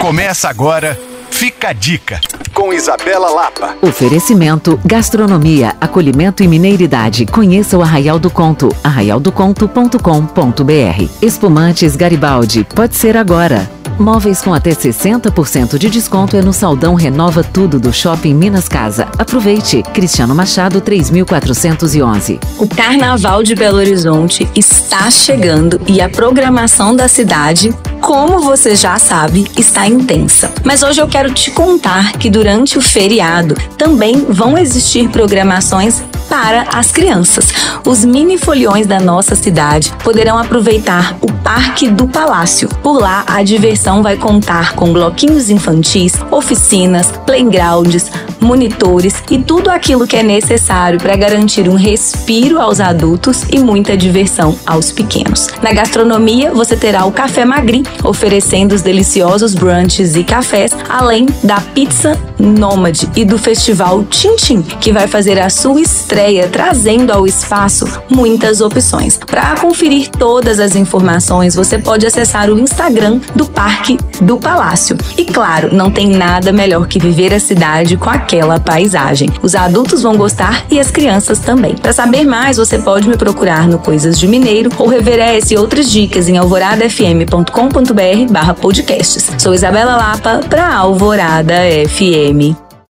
Começa agora, fica a dica, com Isabela Lapa. Oferecimento, gastronomia, acolhimento e mineiridade. Conheça o Arraial do Conto, arraialdoconto.com.br. Espumantes Garibaldi, pode ser agora. Móveis com até 60% de desconto é no Saldão Renova Tudo do Shopping Minas Casa. Aproveite. Cristiano Machado 3411. O Carnaval de Belo Horizonte está chegando e a programação da cidade como você já sabe, está intensa. Mas hoje eu quero te contar que durante o feriado também vão existir programações para as crianças. Os mini foliões da nossa cidade poderão aproveitar o Parque do Palácio. Por lá, a diversão vai contar com bloquinhos infantis, oficinas, playgrounds, monitores e tudo aquilo que é necessário para garantir um respiro aos adultos e muita diversão aos pequenos. Na gastronomia, você terá o Café Magri, oferecendo os deliciosos brunches e cafés, além da pizza Nômade e do festival Tintim, que vai fazer a sua estreia trazendo ao espaço muitas opções. Para conferir todas as informações, você pode acessar o Instagram do Parque do Palácio. E claro, não tem nada melhor que viver a cidade com aquela paisagem. Os adultos vão gostar e as crianças também. Para saber mais, você pode me procurar no Coisas de Mineiro ou rever essa e outras dicas em alvoradafm.com.br barra podcasts. Sou Isabela Lapa para Alvorada FM.